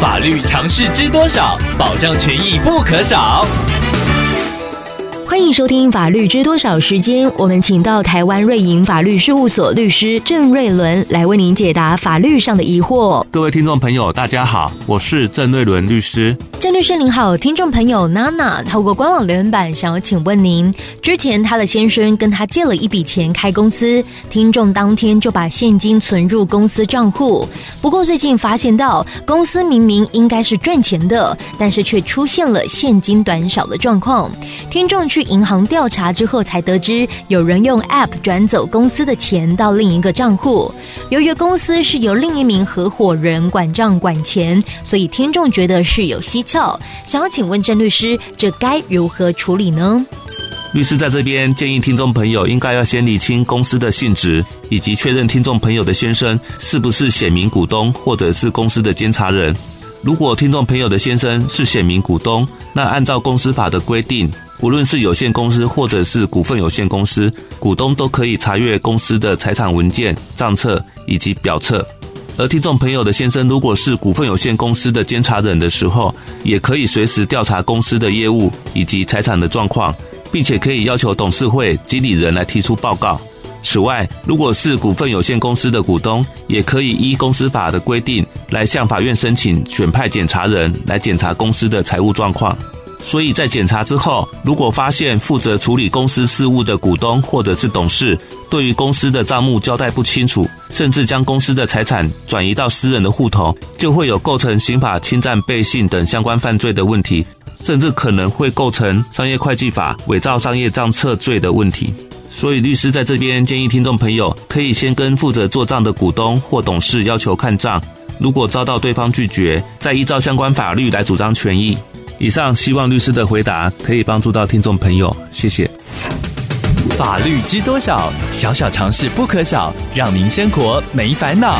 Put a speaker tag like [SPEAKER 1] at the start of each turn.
[SPEAKER 1] 法律常识知多少？保障权益不可少。
[SPEAKER 2] 欢迎收听《法律知多少》时间，我们请到台湾瑞银法律事务所律师郑瑞伦来为您解答法律上的疑惑。
[SPEAKER 3] 各位听众朋友，大家好，我是郑瑞伦律师。
[SPEAKER 2] 郑律师您好，听众朋友娜娜透过官网留言板想要请问您，之前她的先生跟她借了一笔钱开公司，听众当天就把现金存入公司账户，不过最近发现到公司明明应该是赚钱的，但是却出现了现金短少的状况，听众去银行调查之后才得知有人用 App 转走公司的钱到另一个账户，由于公司是由另一名合伙人管账管钱，所以听众觉得是有蹊跷，想要请问郑律师，这该如何处理呢？
[SPEAKER 3] 律师在这边建议听众朋友应该要先理清公司的性质，以及确认听众朋友的先生是不是显名股东或者是公司的监察人。如果听众朋友的先生是显名股东，那按照公司法的规定，无论是有限公司或者是股份有限公司，股东都可以查阅公司的财产文件、账册以及表册。而听众朋友的先生如果是股份有限公司的监察人的时候，也可以随时调查公司的业务以及财产的状况，并且可以要求董事会经理人来提出报告。此外，如果是股份有限公司的股东，也可以依公司法的规定来向法院申请选派检查人来检查公司的财务状况。所以在检查之后，如果发现负责处理公司事务的股东或者是董事对于公司的账目交代不清楚，甚至将公司的财产转移到私人的户头，就会有构成刑法侵占背信等相关犯罪的问题，甚至可能会构成商业会计法伪造商业账册罪的问题。所以律师在这边建议听众朋友可以先跟负责做账的股东或董事要求看账，如果遭到对方拒绝，再依照相关法律来主张权益。以上希望律师的回答可以帮助到听众朋友，谢谢。
[SPEAKER 1] 法律知多少？小小常识不可少，让您生活没烦恼。